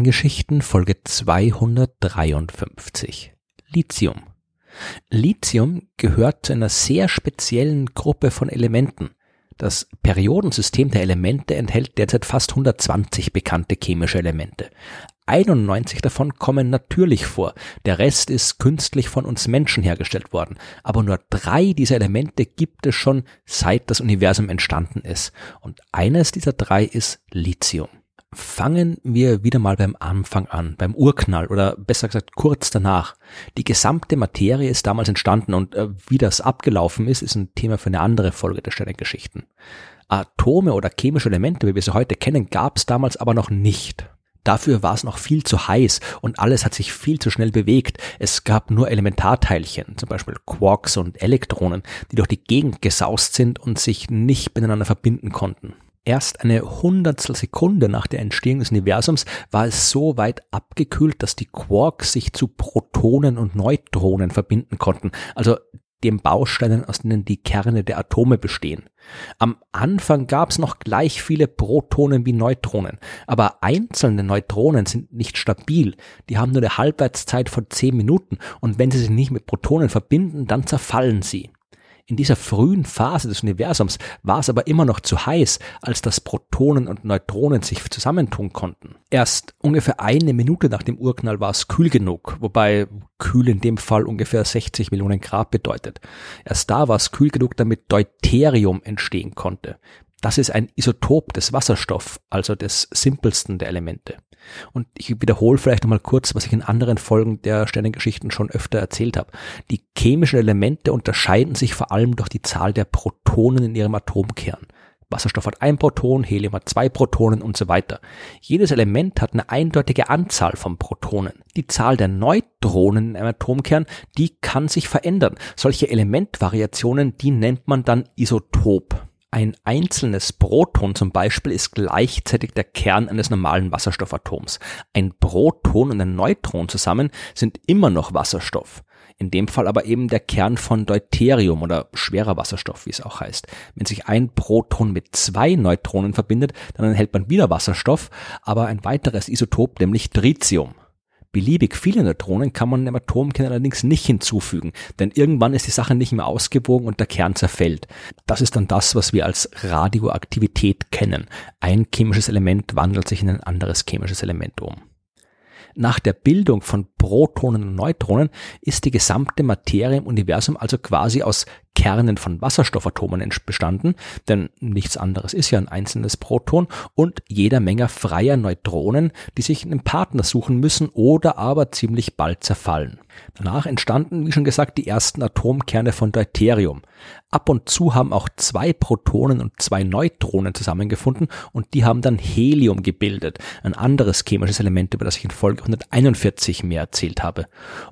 Sternengeschichten Folge 253 Lithium. Lithium gehört zu einer sehr speziellen Gruppe von Elementen. Das Periodensystem der Elemente enthält derzeit fast 120 bekannte chemische Elemente. 91 davon kommen natürlich vor, der Rest ist künstlich von uns Menschen hergestellt worden, aber nur drei dieser Elemente gibt es schon seit das Universum entstanden ist, und eines dieser drei ist Lithium. Fangen wir wieder mal beim Anfang an, beim Urknall oder besser gesagt kurz danach. Die gesamte Materie ist damals entstanden und äh, wie das abgelaufen ist, ist ein Thema für eine andere Folge der Sternengeschichten. Atome oder chemische Elemente, wie wir sie heute kennen, gab es damals aber noch nicht. Dafür war es noch viel zu heiß und alles hat sich viel zu schnell bewegt. Es gab nur Elementarteilchen, zum Beispiel Quarks und Elektronen, die durch die Gegend gesaust sind und sich nicht miteinander verbinden konnten. Erst eine Hundertstel Sekunde nach der Entstehung des Universums war es so weit abgekühlt, dass die Quarks sich zu Protonen und Neutronen verbinden konnten, also den Bausteinen, aus denen die Kerne der Atome bestehen. Am Anfang gab es noch gleich viele Protonen wie Neutronen, aber einzelne Neutronen sind nicht stabil. Die haben nur eine Halbwertszeit von 10 Minuten und wenn sie sich nicht mit Protonen verbinden, dann zerfallen sie. In dieser frühen Phase des Universums war es aber immer noch zu heiß, als dass Protonen und Neutronen sich zusammentun konnten. Erst ungefähr eine Minute nach dem Urknall war es kühl genug, wobei kühl in dem Fall ungefähr 60 Millionen Grad bedeutet. Erst da war es kühl genug, damit Deuterium entstehen konnte. Das ist ein Isotop des Wasserstoff, also des simpelsten der Elemente. Und ich wiederhole vielleicht nochmal kurz, was ich in anderen Folgen der Sternengeschichten schon öfter erzählt habe. Die chemischen Elemente unterscheiden sich vor allem durch die Zahl der Protonen in ihrem Atomkern. Wasserstoff hat ein Proton, Helium hat zwei Protonen und so weiter. Jedes Element hat eine eindeutige Anzahl von Protonen. Die Zahl der Neutronen in einem Atomkern, die kann sich verändern. Solche Elementvariationen, die nennt man dann Isotop. Ein einzelnes Proton zum Beispiel ist gleichzeitig der Kern eines normalen Wasserstoffatoms. Ein Proton und ein Neutron zusammen sind immer noch Wasserstoff. In dem Fall aber eben der Kern von Deuterium oder schwerer Wasserstoff, wie es auch heißt. Wenn sich ein Proton mit zwei Neutronen verbindet, dann erhält man wieder Wasserstoff, aber ein weiteres Isotop, nämlich Tritium. Beliebig viele Neutronen kann man im Atomkern allerdings nicht hinzufügen, denn irgendwann ist die Sache nicht mehr ausgewogen und der Kern zerfällt. Das ist dann das, was wir als Radioaktivität kennen. Ein chemisches Element wandelt sich in ein anderes chemisches Element um. Nach der Bildung von Protonen und Neutronen ist die gesamte Materie im Universum also quasi aus Kernen von Wasserstoffatomen bestanden, denn nichts anderes ist ja ein einzelnes Proton und jeder Menge freier Neutronen, die sich einen Partner suchen müssen oder aber ziemlich bald zerfallen. Danach entstanden, wie schon gesagt, die ersten Atomkerne von Deuterium. Ab und zu haben auch zwei Protonen und zwei Neutronen zusammengefunden und die haben dann Helium gebildet, ein anderes chemisches Element, über das ich in Folge 141 mehr erzählt habe.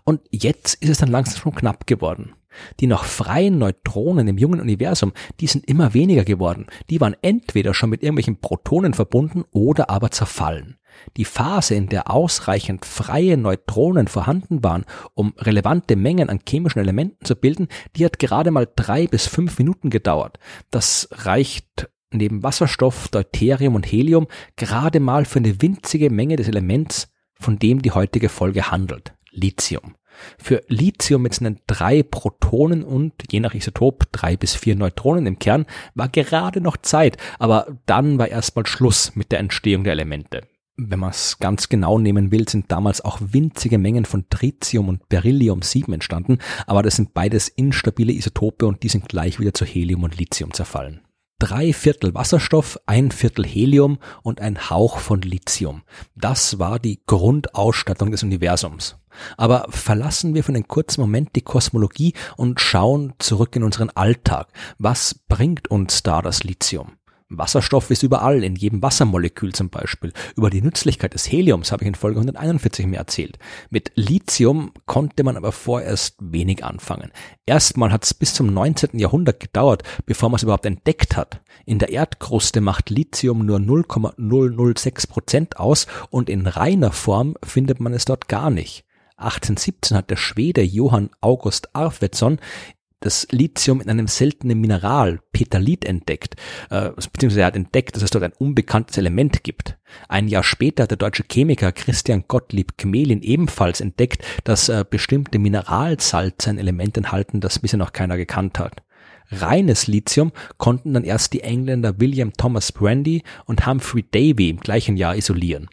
Und jetzt ist es dann langsam schon knapp geworden. Die noch freien Neutronen im jungen Universum, die sind immer weniger geworden. Die waren entweder schon mit irgendwelchen Protonen verbunden oder aber zerfallen. Die Phase, in der ausreichend freie Neutronen vorhanden waren, um relevante Mengen an chemischen Elementen zu bilden, die hat gerade mal drei bis fünf Minuten gedauert. Das reicht neben Wasserstoff, Deuterium und Helium gerade mal für eine winzige Menge des Elements, von dem die heutige Folge handelt. Lithium. Für Lithium mit seinen drei Protonen und je nach Isotop drei bis vier Neutronen im Kern war gerade noch Zeit, aber dann war erstmal Schluss mit der Entstehung der Elemente. Wenn man es ganz genau nehmen will, sind damals auch winzige Mengen von Tritium und Beryllium 7 entstanden, aber das sind beides instabile Isotope und die sind gleich wieder zu Helium und Lithium zerfallen drei Viertel Wasserstoff, ein Viertel Helium und ein Hauch von Lithium. Das war die Grundausstattung des Universums. Aber verlassen wir für einen kurzen Moment die Kosmologie und schauen zurück in unseren Alltag. Was bringt uns da das Lithium? Wasserstoff ist überall, in jedem Wassermolekül zum Beispiel. Über die Nützlichkeit des Heliums habe ich in Folge 141 mehr erzählt. Mit Lithium konnte man aber vorerst wenig anfangen. Erstmal hat es bis zum 19. Jahrhundert gedauert, bevor man es überhaupt entdeckt hat. In der Erdkruste macht Lithium nur 0,006 Prozent aus und in reiner Form findet man es dort gar nicht. 1817 hat der Schwede Johann August Arfvedson das Lithium in einem seltenen Mineral, Petalit, entdeckt, äh, beziehungsweise er hat entdeckt, dass es dort ein unbekanntes Element gibt. Ein Jahr später hat der deutsche Chemiker Christian Gottlieb Gmelin ebenfalls entdeckt, dass äh, bestimmte Mineralsalze ein Element enthalten, das bisher noch keiner gekannt hat. Reines Lithium konnten dann erst die Engländer William Thomas Brandy und Humphrey Davy im gleichen Jahr isolieren.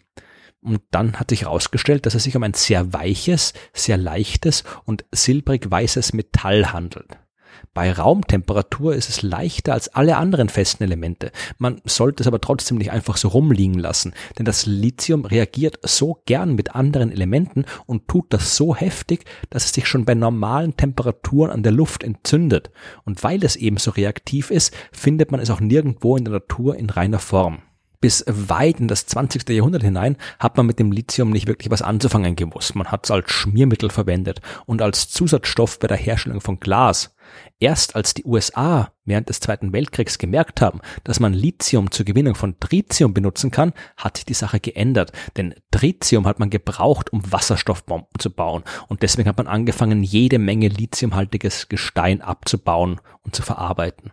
Und dann hat sich herausgestellt, dass es sich um ein sehr weiches, sehr leichtes und silbrig weißes Metall handelt. Bei Raumtemperatur ist es leichter als alle anderen festen Elemente. Man sollte es aber trotzdem nicht einfach so rumliegen lassen, denn das Lithium reagiert so gern mit anderen Elementen und tut das so heftig, dass es sich schon bei normalen Temperaturen an der Luft entzündet. Und weil es eben so reaktiv ist, findet man es auch nirgendwo in der Natur in reiner Form bis weit in das 20. Jahrhundert hinein hat man mit dem Lithium nicht wirklich was anzufangen gewusst. Man hat es als Schmiermittel verwendet und als Zusatzstoff bei der Herstellung von Glas. Erst als die USA während des Zweiten Weltkriegs gemerkt haben, dass man Lithium zur Gewinnung von Tritium benutzen kann, hat sich die Sache geändert. Denn Tritium hat man gebraucht, um Wasserstoffbomben zu bauen. Und deswegen hat man angefangen, jede Menge lithiumhaltiges Gestein abzubauen und zu verarbeiten.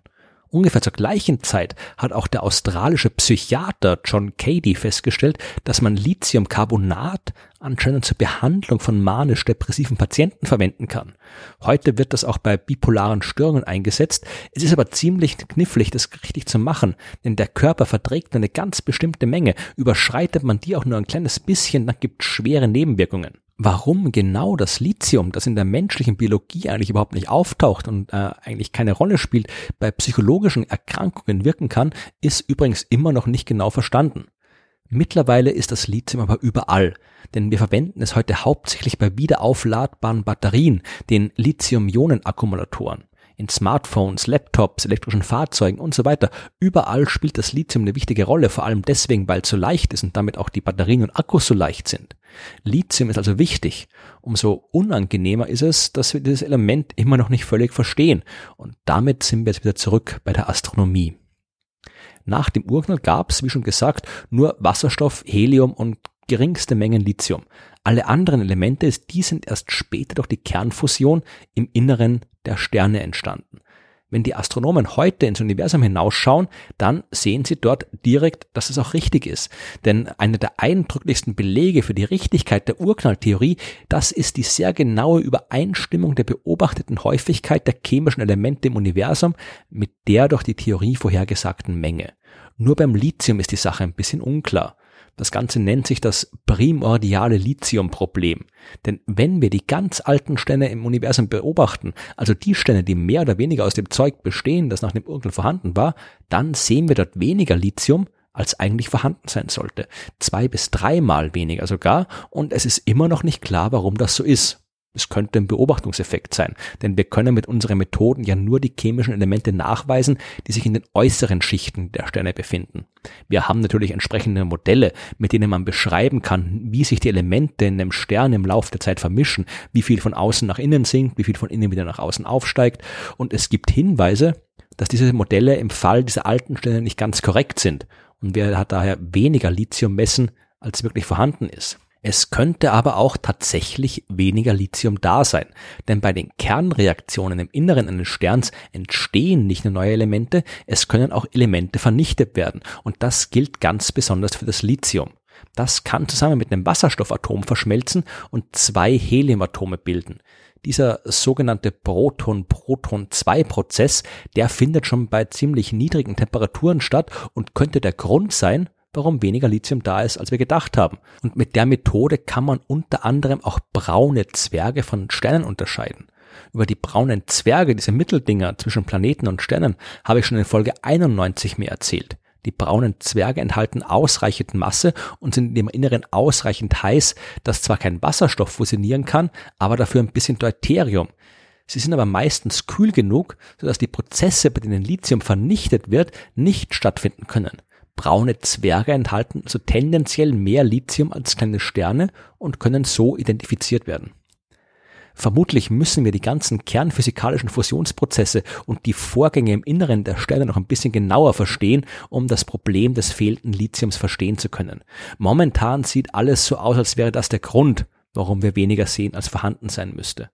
Ungefähr zur gleichen Zeit hat auch der australische Psychiater John Cady festgestellt, dass man Lithiumcarbonat anscheinend zur Behandlung von manisch-depressiven Patienten verwenden kann. Heute wird das auch bei bipolaren Störungen eingesetzt. Es ist aber ziemlich knifflig, das richtig zu machen, denn der Körper verträgt eine ganz bestimmte Menge. Überschreitet man die auch nur ein kleines bisschen, dann gibt es schwere Nebenwirkungen warum genau das Lithium, das in der menschlichen Biologie eigentlich überhaupt nicht auftaucht und äh, eigentlich keine Rolle spielt, bei psychologischen Erkrankungen wirken kann, ist übrigens immer noch nicht genau verstanden. Mittlerweile ist das Lithium aber überall, denn wir verwenden es heute hauptsächlich bei wiederaufladbaren Batterien, den Lithium-Ionen-Akkumulatoren in Smartphones, Laptops, elektrischen Fahrzeugen und so weiter. Überall spielt das Lithium eine wichtige Rolle, vor allem deswegen, weil es so leicht ist und damit auch die Batterien und Akkus so leicht sind. Lithium ist also wichtig. Umso unangenehmer ist es, dass wir dieses Element immer noch nicht völlig verstehen. Und damit sind wir jetzt wieder zurück bei der Astronomie. Nach dem Urknall gab es, wie schon gesagt, nur Wasserstoff, Helium und geringste Mengen Lithium. Alle anderen Elemente, die sind erst später durch die Kernfusion im Inneren der Sterne entstanden. Wenn die Astronomen heute ins Universum hinausschauen, dann sehen sie dort direkt, dass es auch richtig ist. Denn einer der eindrücklichsten Belege für die Richtigkeit der Urknalltheorie, das ist die sehr genaue Übereinstimmung der beobachteten Häufigkeit der chemischen Elemente im Universum mit der durch die Theorie vorhergesagten Menge. Nur beim Lithium ist die Sache ein bisschen unklar. Das Ganze nennt sich das primordiale Lithium-Problem. Denn wenn wir die ganz alten Sterne im Universum beobachten, also die Sterne, die mehr oder weniger aus dem Zeug bestehen, das nach dem Urknall vorhanden war, dann sehen wir dort weniger Lithium, als eigentlich vorhanden sein sollte. Zwei bis dreimal weniger sogar. Und es ist immer noch nicht klar, warum das so ist. Es könnte ein Beobachtungseffekt sein, denn wir können mit unseren Methoden ja nur die chemischen Elemente nachweisen, die sich in den äußeren Schichten der Sterne befinden. Wir haben natürlich entsprechende Modelle, mit denen man beschreiben kann, wie sich die Elemente in einem Stern im Laufe der Zeit vermischen, wie viel von außen nach innen sinkt, wie viel von innen wieder nach außen aufsteigt. Und es gibt Hinweise, dass diese Modelle im Fall dieser alten Sterne nicht ganz korrekt sind und wir daher weniger Lithium messen, als wirklich vorhanden ist. Es könnte aber auch tatsächlich weniger Lithium da sein, denn bei den Kernreaktionen im Inneren eines Sterns entstehen nicht nur neue Elemente, es können auch Elemente vernichtet werden und das gilt ganz besonders für das Lithium. Das kann zusammen mit einem Wasserstoffatom verschmelzen und zwei Heliumatome bilden. Dieser sogenannte Proton-Proton-2-Prozess, der findet schon bei ziemlich niedrigen Temperaturen statt und könnte der Grund sein, warum weniger Lithium da ist, als wir gedacht haben. Und mit der Methode kann man unter anderem auch braune Zwerge von Sternen unterscheiden. Über die braunen Zwerge, diese Mitteldinger zwischen Planeten und Sternen, habe ich schon in Folge 91 mehr erzählt. Die braunen Zwerge enthalten ausreichend Masse und sind in dem Inneren ausreichend heiß, dass zwar kein Wasserstoff fusionieren kann, aber dafür ein bisschen Deuterium. Sie sind aber meistens kühl genug, sodass die Prozesse, bei denen Lithium vernichtet wird, nicht stattfinden können. Braune Zwerge enthalten also tendenziell mehr Lithium als kleine Sterne und können so identifiziert werden. Vermutlich müssen wir die ganzen kernphysikalischen Fusionsprozesse und die Vorgänge im Inneren der Sterne noch ein bisschen genauer verstehen, um das Problem des fehlenden Lithiums verstehen zu können. Momentan sieht alles so aus, als wäre das der Grund, warum wir weniger sehen, als vorhanden sein müsste.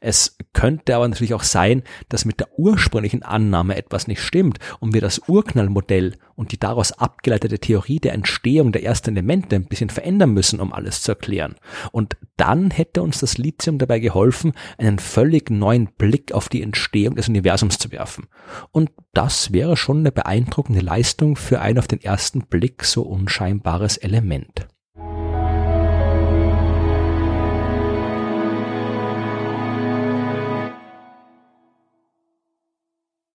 Es könnte aber natürlich auch sein, dass mit der ursprünglichen Annahme etwas nicht stimmt und wir das Urknallmodell und die daraus abgeleitete Theorie der Entstehung der ersten Elemente ein bisschen verändern müssen, um alles zu erklären. Und dann hätte uns das Lithium dabei geholfen, einen völlig neuen Blick auf die Entstehung des Universums zu werfen. Und das wäre schon eine beeindruckende Leistung für ein auf den ersten Blick so unscheinbares Element.